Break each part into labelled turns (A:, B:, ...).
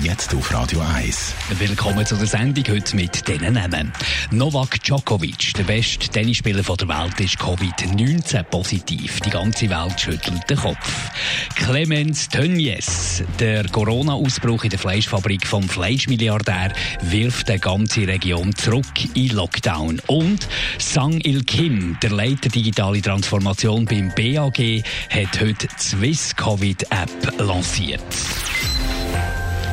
A: Jetzt auf Radio 1.
B: Willkommen zu der Sendung heute mit diesen Namen. Novak Djokovic, der beste Tennisspieler der Welt, ist Covid-19 positiv. Die ganze Welt schüttelt den Kopf. Clemens Tönnies, der Corona-Ausbruch in der Fleischfabrik vom Fleischmilliardär, wirft die ganze Region zurück in Lockdown. Und Sang Il Kim, der Leiter digitale Transformation beim BAG, hat heute die Swiss Covid App lanciert.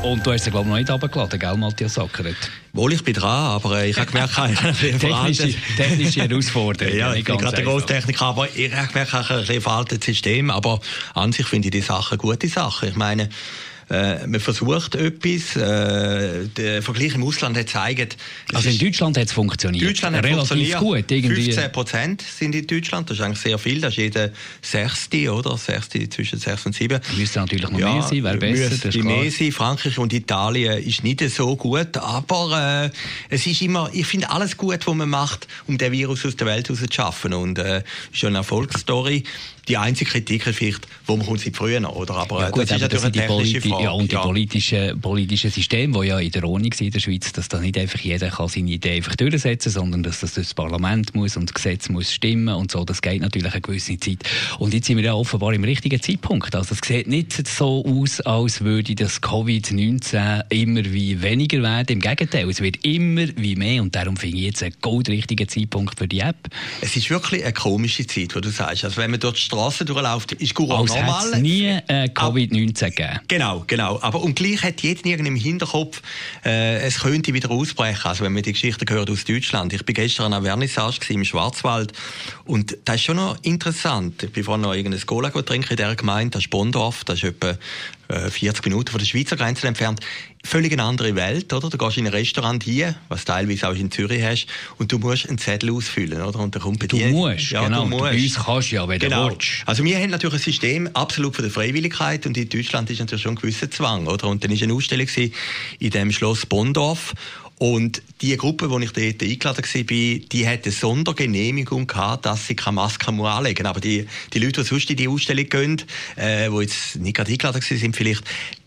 B: Und du hast sie, glaube ich, noch nicht runtergeladen, gell, Matthias Sackeret?
C: Wohl, ich bin dran, aber äh, ich habe gemerkt,
B: technische, technische Herausforderung.
C: ja, ich bin gerade der Großtechniker, aber ich habe gemerkt, ich habe ein veraltetes System, aber an sich finde ich die Sache eine gute Sache. Ich meine, äh, man versucht etwas. Äh, der Vergleich im Ausland hat gezeigt...
B: Also in Deutschland hat es funktioniert?
C: Deutschland hat Relativ gut. Irgendwie. 15 Prozent sind in Deutschland. Das ist eigentlich sehr viel. Das ist jeder Sechste, oder? Sechste zwischen sechs und sieben.
B: Müsste natürlich noch ja, mehr sein, wäre besser.
C: Müsste mehr sein. Frankreich und Italien ist nicht so gut. Aber äh, es ist immer... Ich finde alles gut, was man macht, um den Virus aus der Welt rauszuschaffen. Und äh, ist eine Erfolgsstory die einzige Kritik ist vielleicht, wo man kommt sie früher noch, oder? Aber
B: ja, gut, das ist natürlich eine technische Frage. Ja, und die ja. politische, politische System, wo ja in der Ordnung in der Schweiz, dass da nicht einfach jeder kann seine Idee einfach durchsetzen, sondern dass das das Parlament muss und das Gesetz muss stimmen und so. Das geht natürlich eine gewisse Zeit. Und jetzt sind wir ja offenbar im richtigen Zeitpunkt. Also es sieht nicht so aus, als würde das Covid-19 immer wie weniger werden. Im Gegenteil, es wird immer wie mehr und darum finde ich jetzt einen goldrichtigen Zeitpunkt für die App.
C: Es ist wirklich eine komische Zeit, wo du sagst. Also wenn man dort Straße durchläuft, ist Corona
B: Als normal. Es nie äh, Covid-19 gegeben.
C: Genau, genau. Aber und gleich hat jeder irgendwie im Hinterkopf, äh, es könnte wieder ausbrechen. Also wenn man die Geschichte gehört aus Deutschland. Ich bin gestern an einer Vernissage im Schwarzwald und das ist schon noch interessant. Ich bin vorhin noch irgendein Cola trinken in dieser Gemeinde, das ist Bondorf, das ist etwa 40 äh, Minuten von der Schweizer Grenze entfernt. Völlig eine andere Welt, oder? Du gehst in ein Restaurant hier, was teilweise auch in Zürich hast, und du musst einen Zettel ausfüllen, oder? Und dann kommt bei
B: du
C: dir...
B: Musst, ja, genau. du musst, Bei uns kannst du ja, wenn
C: genau.
B: du willst.
C: Also wir haben natürlich ein System absolut von der Freiwilligkeit und in Deutschland ist natürlich schon ein gewisser Zwang, oder? Und dann war eine Ausstellung in dem Schloss Bondorf und die Gruppe, wo ich dort eingeladen war, die hat eine Sondergenehmigung gehabt, dass sie keine Maske anlegen kann. Aber die, die Leute, die sonst in die Ausstellung gehen, äh, die jetzt nicht gerade eingeladen sind, vielleicht,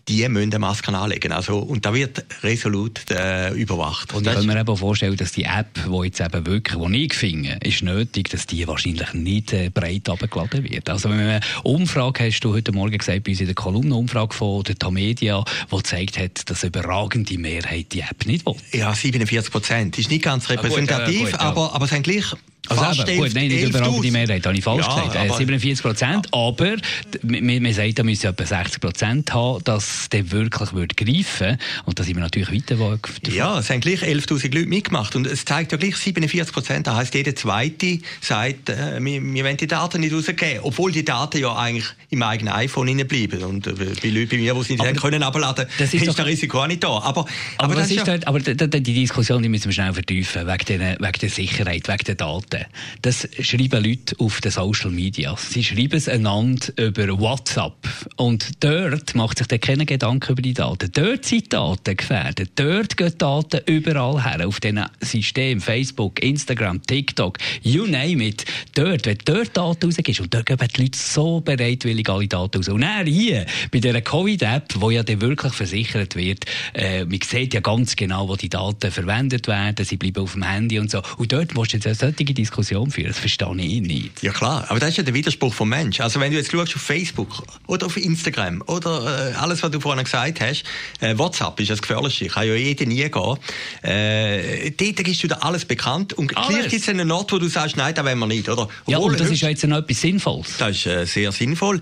C: die müssen eine Maske anlegen. Also, und da wird resolut äh, überwacht.
B: Und ich kann mir eben vorstellen, dass die App, die jetzt eben wirklich, die ich finde, ist nötig, dass die wahrscheinlich nicht äh, breit abgeladen wird. Also wenn man eine Umfrage, hast du heute Morgen gesagt, bei uns in der Kolumnenumfrage von der Tamedia, die gezeigt hat, dass überragende Mehrheit die App nicht will.
C: Ja, 47 Prozent. Ist nicht ganz repräsentativ, ah, gut, äh, gut, ja. aber, aber es haben gleich
B: also eben, gut, nein, nicht überall die Mehrheit, habe ich falsch ja, gesagt. Aber, 47 Prozent, aber man, man sagt, da müssen etwa 60 Prozent haben, dass der wirklich würde greifen Und da sind wir natürlich weiter davon.
C: Ja, es haben gleich 11'000 Leute mitgemacht und es zeigt ja gleich 47 Prozent. Das heisst, jeder Zweite sagt, äh, wir, wir wollen die Daten nicht rausgeben. Obwohl die Daten ja eigentlich im eigenen iPhone bleiben. Und äh, bei Leuten bei mir, die sie nicht können abladen, das ist, ist das Risiko auch nicht da. Aber,
B: aber, aber, das ist ja dort, aber die, die Diskussion die müssen wir schnell vertiefen, wegen der, wegen der Sicherheit, wegen der Daten. Daten. Das schreiben Leute auf den Social Media. Sie schreiben es einander über WhatsApp. Und dort macht sich dann keine Gedanken über die Daten. Dort sind Daten gefährdet. Dort gehen Daten überall her. Auf diesen Systemen. Facebook, Instagram, TikTok, you name it. Dort, wenn dort Daten rausgehst, und dort geben die Leute so bereitwillig alle Daten raus. Und dann hier, bei dieser Covid-App, wo ja dann wirklich versichert wird, äh, man sieht ja ganz genau, wo die Daten verwendet werden. Sie bleiben auf dem Handy und so. Und dort musst du jetzt solche Diskussion führen. Das verstehe ich nicht.
C: Ja klar, aber das ist ja der Widerspruch vom Mensch. Also wenn du jetzt schaust auf Facebook oder auf Instagram oder äh, alles, was du vorhin gesagt hast, äh, WhatsApp ist das Gefährlichste. Kann ja jeder nie gehen. Äh, dort ist wieder alles bekannt und gleich gibt es einen Ort, wo du sagst, nein, da wollen wir nicht, oder?
B: Obwohl, ja, und das ist ja jetzt noch etwas Sinnvolles.
C: Das ist äh, sehr sinnvoll.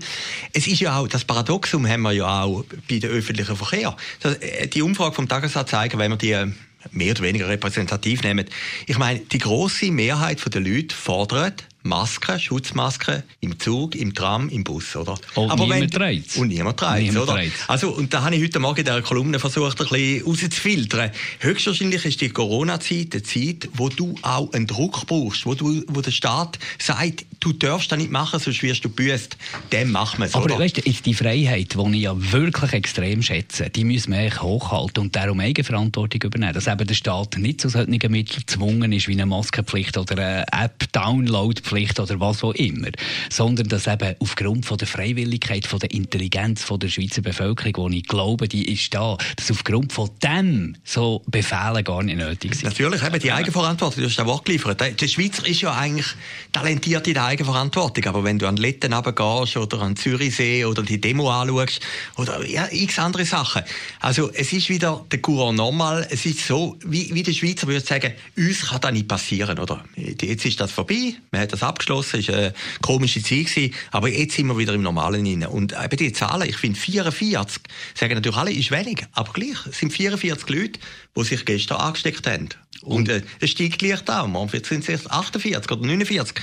C: Es ist ja auch, das Paradoxum haben wir ja auch bei den öffentlichen Verkehr. Das, äh, die Umfrage vom Tagesanzeiger, wenn wir die äh, mehr oder weniger repräsentativ nehmen. Ich meine, die große Mehrheit der Leute fordert, Maske, Schutzmaske im Zug, im Tram, im Bus, oder?
B: Und
C: Aber
B: niemand
C: wenn. Und niemand trägt oder?
B: trägt's.
C: Also, und da habe ich heute Morgen in dieser Kolumne versucht, ein bisschen rauszufiltern. Höchstwahrscheinlich ist die Corona-Zeit eine Zeit, wo du auch einen Druck brauchst, wo, du, wo der Staat sagt, du darfst das nicht machen, sonst wirst du büßt. Dem machen wir es,
B: Aber
C: oder?
B: weißt du, die Freiheit, die ich ja wirklich extrem schätze, die müssen wir eigentlich hochhalten und darum Eigenverantwortung übernehmen. Dass eben der Staat nicht zu solchen Mitteln gezwungen ist, wie eine Maskenpflicht oder eine App-Download-Pflicht oder was auch immer. Sondern dass eben aufgrund von der Freiwilligkeit, von der Intelligenz von der Schweizer Bevölkerung, die ich glaube, die ist da, dass aufgrund von dem so Befehle gar nicht nötig sind.
C: Natürlich, eben die Eigenverantwortung, du hast das Wort geliefert. Der Schweizer ist ja eigentlich talentiert in der Eigenverantwortung, aber wenn du an Letten runtergehst oder an Zürichsee oder die Demo anschaust oder ja, x andere Sachen. Also es ist wieder der Courant normal, es ist so, wie, wie der Schweizer würde sagen, uns kann das nicht passieren, oder? Jetzt ist das vorbei, man hat das abgeschlossen, es war eine komische Zeit gewesen, aber jetzt sind wir wieder im Normalen rein. Und eben die Zahlen, ich finde 44, sagen natürlich alle, ist wenig, aber gleich, es sind 44 Leute, die sich gestern angesteckt haben. Und äh, es steigt gleich da. Morgen sind es 48 oder 49.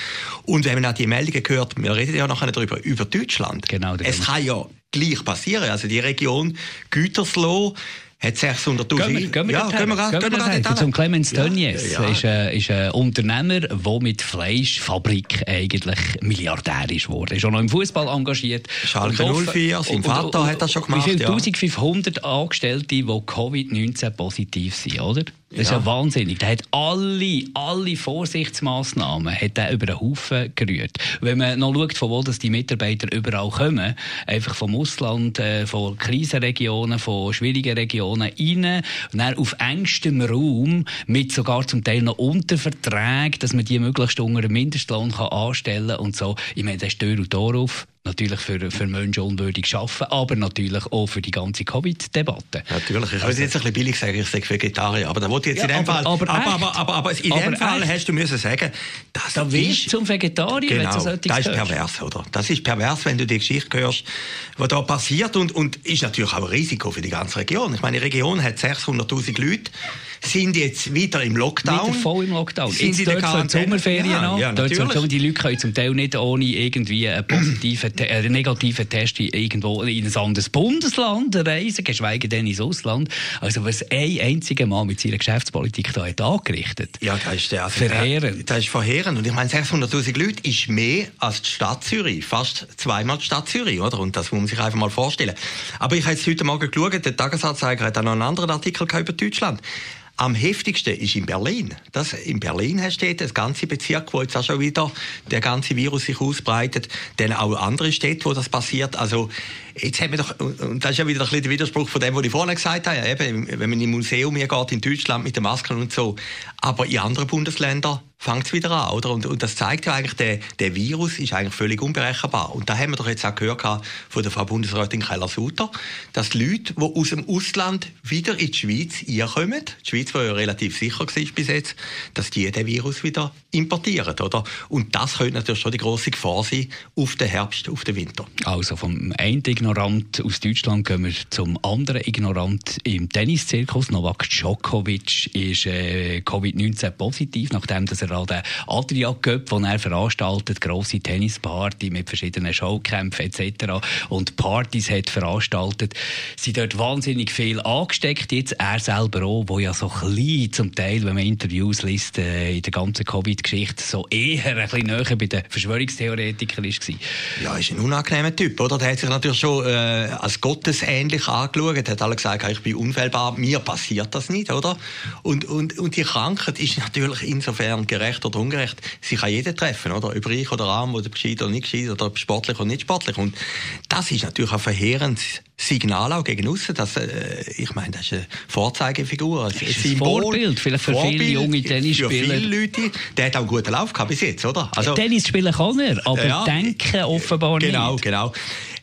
C: Und wenn man auch die Meldungen gehört, wir reden ja nachher darüber, über Deutschland.
B: Genau,
C: es kann ja gleich passieren. Also die Region Gütersloh hat 600'000...
B: Gehen wir, gehen wir
C: ja, gehen wir, gehen wir,
B: Gehen Zum. Clemens
C: Ja,
B: Tönnies
C: ja.
B: ist, ein, ist ein Unternehmer, der mit Fleischfabrik eigentlich Milliardär ist worden. Ist auch noch im Fußball engagiert.
C: Schalke
B: Und offen-
C: 04, sein
B: und-
C: Vater
B: und-
C: hat das schon
B: Wie
C: gemacht,
B: viele?
C: ja.
B: 1500 Angestellte, die Covid-19 positiv sind, oder? Das ist
C: Ja.
B: ja wahnsinnig. Der hat alle, alle Vorsichtsmaßnahmen hat er über den Haufen gerührt. Wenn man noch schaut, von wo das die Mitarbeiter überall kommen, einfach vom Ausland, äh, von Krisenregionen, von schwierigen Regionen rein, und dann auf engstem Raum, mit sogar zum Teil noch Unterverträgen, dass man die möglichst unter einem Mindestlohn kann anstellen und so. Ich meine, das ist Tür und Tor auf. Natürlich für, für Menschen unwürdig arbeiten, aber natürlich auch für die ganze Covid-Debatte.
C: Natürlich, ich würde jetzt ein bisschen billig sagen, ich sage Vegetarier, aber da wollte ich jetzt
B: Ja,
C: in dem
B: aber-
C: Fall...
B: aber
C: aber, aber, aber, aber in
B: Aber
C: dem Fall
B: echt.
C: hast du müssen sagen, das
B: Da
C: ist...
B: du zum Vegetarier, wenn
C: Genau,
B: du solches
C: das ist pervers, oder? Das ist pervers, wenn du die Geschichte hörst, was da passiert und, und ist natürlich auch ein Risiko für die ganze Region. Ich meine, die Region hat 600'000 Leute, sind jetzt wieder im Lockdown.
B: Wieder voll im Lockdown.
C: Sind
B: Jetzt dort
C: Quarantäne.
B: Sommerferien
C: Ja,
B: an.
C: ja,
B: dort
C: natürlich.
B: die Leute können zum Teil nicht ohne irgendwie einen positiven, Te- äh, einen negativen Test irgendwo in ein anderes Bundesland reisen, geschweige denn ins Ausland. Also was ein einziger Mann mit seiner Geschäftspolitik da hat angerichtet.
C: Ja, das ist, der- also,
B: Verheerend.
C: Das ist verheerend. Und ich meine, 600'000 Leute ist mehr als die Stadt Zürich. Fast zweimal die Stadt Zürich, oder? Und das muss man sich einfach mal vorstellen. Aber ich habe jetzt heute Morgen geschaut, der Tagesanzeiger hat auch noch einen anderen Artikel über Deutschland. Am heftigsten ist in Berlin. Das, in Berlin hast du das ganze Bezirk, wo jetzt auch schon wieder der ganze Virus sich ausbreitet. Dann auch andere Städte, wo das passiert. Also, jetzt haben wir doch, und das ist ja wieder ein bisschen der Widerspruch von dem, was ich vorhin gesagt habe. Eben, wenn man im Museum hier geht in Deutschland mit den Masken und so. Aber in anderen Bundesländern fängt es wieder an, oder? Und, und das zeigt ja eigentlich, der, der Virus ist eigentlich völlig unberechenbar. Und da haben wir doch jetzt auch gehört von der Frau Bundesrätin Keller-Sutter, dass Leute, die aus dem Ausland wieder in die Schweiz einkommen, die Schweiz, die ja relativ sicher war bis jetzt, dass die den Virus wieder importieren, oder? Und das könnte natürlich schon die grosse Gefahr sein auf den Herbst, auf den Winter.
B: Also vom einen Ignorant aus Deutschland gehen wir zum anderen Ignorant im Tenniszirkus. Novak Djokovic ist äh, Covid-19 positiv, nachdem dass er an den Adria Cup, den er veranstaltet, grosse Tennisparty mit verschiedenen Showkämpfen etc. und Partys hat veranstaltet, sind dort wahnsinnig viel angesteckt. Jetzt er selber auch, wo ja so klein zum Teil, wenn man Interviews liest, äh, in der ganzen Covid-Geschichte so eher ein bisschen näher bei den Verschwörungstheoretikern war.
C: Ja, ist ein unangenehmer Typ, oder? Der hat sich natürlich schon äh, als gottesähnlich angeschaut, hat alle gesagt, ich bin unfehlbar, mir passiert das nicht, oder? Und, und, und die Krankheit ist natürlich insofern gerecht oder ungerecht, sie kann jeden treffen, oder? Ob reich oder arm, oder gescheit oder nicht gescheit, oder sportlich oder nicht sportlich. Und das ist natürlich ein verheerendes Signal auch gegen aussen, dass, äh, ich meine, das ist eine Vorzeigefigur, ein,
B: ist ein Vorbild, vielleicht für viele junge Tennisspieler.
C: Für viele Leute. Der hat auch einen guten Lauf gehabt bis jetzt, oder? Also,
B: Tennis spielen kann er, aber
C: Ja.
B: denken offenbar
C: Genau,
B: nicht.
C: genau.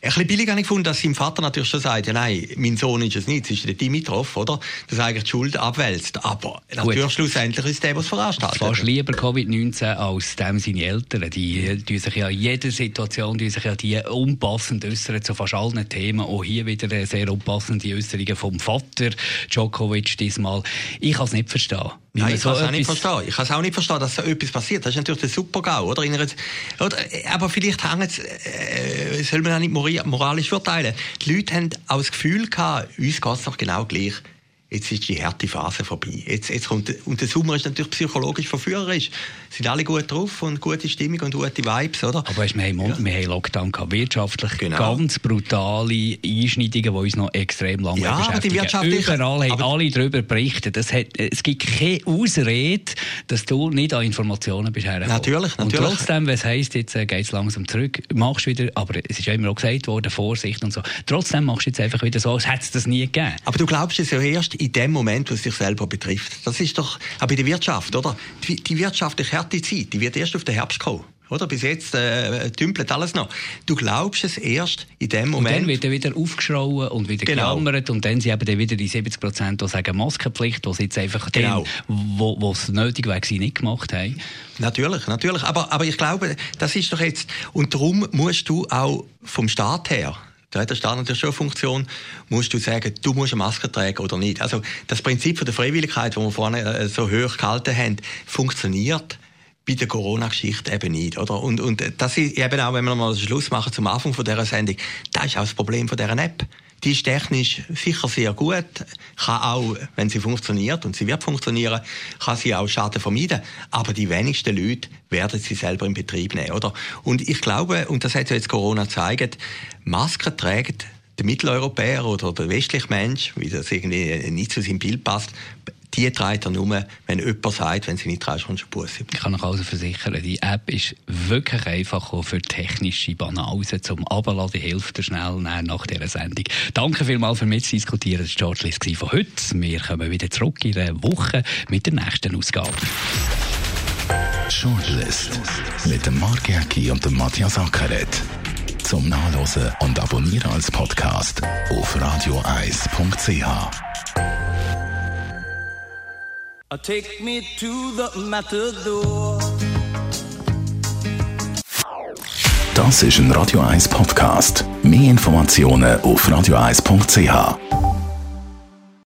C: bisschen billig habe ich gefunden, dass sein Vater natürlich schon sagt, ja nein, mein Sohn ist es nicht, es ist der Dimitrov, oder? Dass er eigentlich die Schuld abwälzt. Aber natürlich Gut. schlussendlich ist der, was veranstaltet.
B: Fast lieber Covid-19 als dem seine Eltern. Die, die sich ja in jeder Situation die sich ja die unpassend äußern zu fast allen Themen. Auch hier wieder sehr unpassende Äußerungen vom Vater Djokovic diesmal. Ich kann es nicht verstehen.
C: Nein, ich so kann es auch nicht verstehen. Ich kann es auch nicht verstehen, dass so etwas passiert. Das ist natürlich der Super-GAU, oder? oder? Aber vielleicht hängen es, äh, soll man auch nicht moralisch verteilen. Die Leute haben auch das Gefühl gehabt, uns geht es doch genau gleich jetzt ist die harte Phase vorbei. Jetzt, jetzt kommt, und der Sommer ist natürlich psychologisch verführerisch. Es sind alle gut drauf und gute Stimmung und gute Vibes, oder?
B: Aber weißt, wir, haben, ja. wir haben Lockdown gehabt, wirtschaftlich genau. ganz brutale Einschneidungen, die uns noch extrem lange
C: ja,
B: beschäftigen.
C: Aber die
B: Überall haben alle darüber berichtet. Es, hat, es gibt keine Ausrede, dass du nicht an Informationen bist.
C: Natürlich, natürlich.
B: Und trotzdem, was heisst, jetzt äh, geht es langsam zurück, machst du wieder, aber es ist ja immer auch gesagt worden, Vorsicht und so. Trotzdem machst du jetzt einfach wieder so, als hätte es das nie gegeben.
C: Aber du glaubst es ja erst in dem Moment, was dich selber betrifft. Das ist doch auch bei der Wirtschaft, oder? Die, die wirtschaftliche harte Zeit, die wird erst auf den Herbst kommen. Oder? Bis jetzt äh, dümpelt alles noch. Du glaubst es erst in dem Moment. Und
B: dann wird er wieder aufgeschrauben und wieder genau. geklammert und dann sind eben dann wieder die 70 Prozent, die sagen Maskenpflicht, die jetzt einfach genau. den, wo, wo es nötig wäre, nicht gemacht haben.
C: Natürlich, natürlich. Aber, aber ich glaube, das ist doch jetzt, und darum musst du auch vom Staat her, da hat der Staat natürlich schon eine Funktion, musst du sagen, du musst eine Maske tragen oder nicht. Also das Prinzip von der Freiwilligkeit, das wir vorne äh, so hoch gehalten haben, funktioniert bei der Corona-Geschichte eben nicht, oder? Und, und das ist eben auch, wenn wir mal den Schluss machen zum Anfang von dieser Sendung, das ist auch das Problem von dieser App. Die ist technisch sicher sehr gut, kann auch, wenn sie funktioniert, und sie wird funktionieren, kann sie auch Schaden vermeiden. Aber die wenigsten Leute werden sie selber in Betrieb nehmen, oder? Und ich glaube, und das hat ja jetzt Corona gezeigt, Masken tragen der Mitteleuropäer oder der westliche Mensch, wie das irgendwie nicht zu seinem Bild passt, die trägt er nur, wenn jemand sagt, wenn sie nicht traust, kommst du Busse.
B: Ich kann euch also versichern, die App ist wirklich einfach auch für technische Banausen zum Abladen. Die hilft dir schnell nach dieser Sendung. Danke vielmals für mitzudiskutieren. Das war George Liss von heute. Wir kommen wieder zurück in einer Woche mit der nächsten Ausgabe.
A: Shortlist mit dem Mark Jäcki und dem Matthias Ackeret. Zum Nachlesen und Abonnieren als Podcast auf radioeis.ch. Take me to the Matador. Das ist ein Radio 1 Podcast. Mehr Informationen auf radioeis.ch.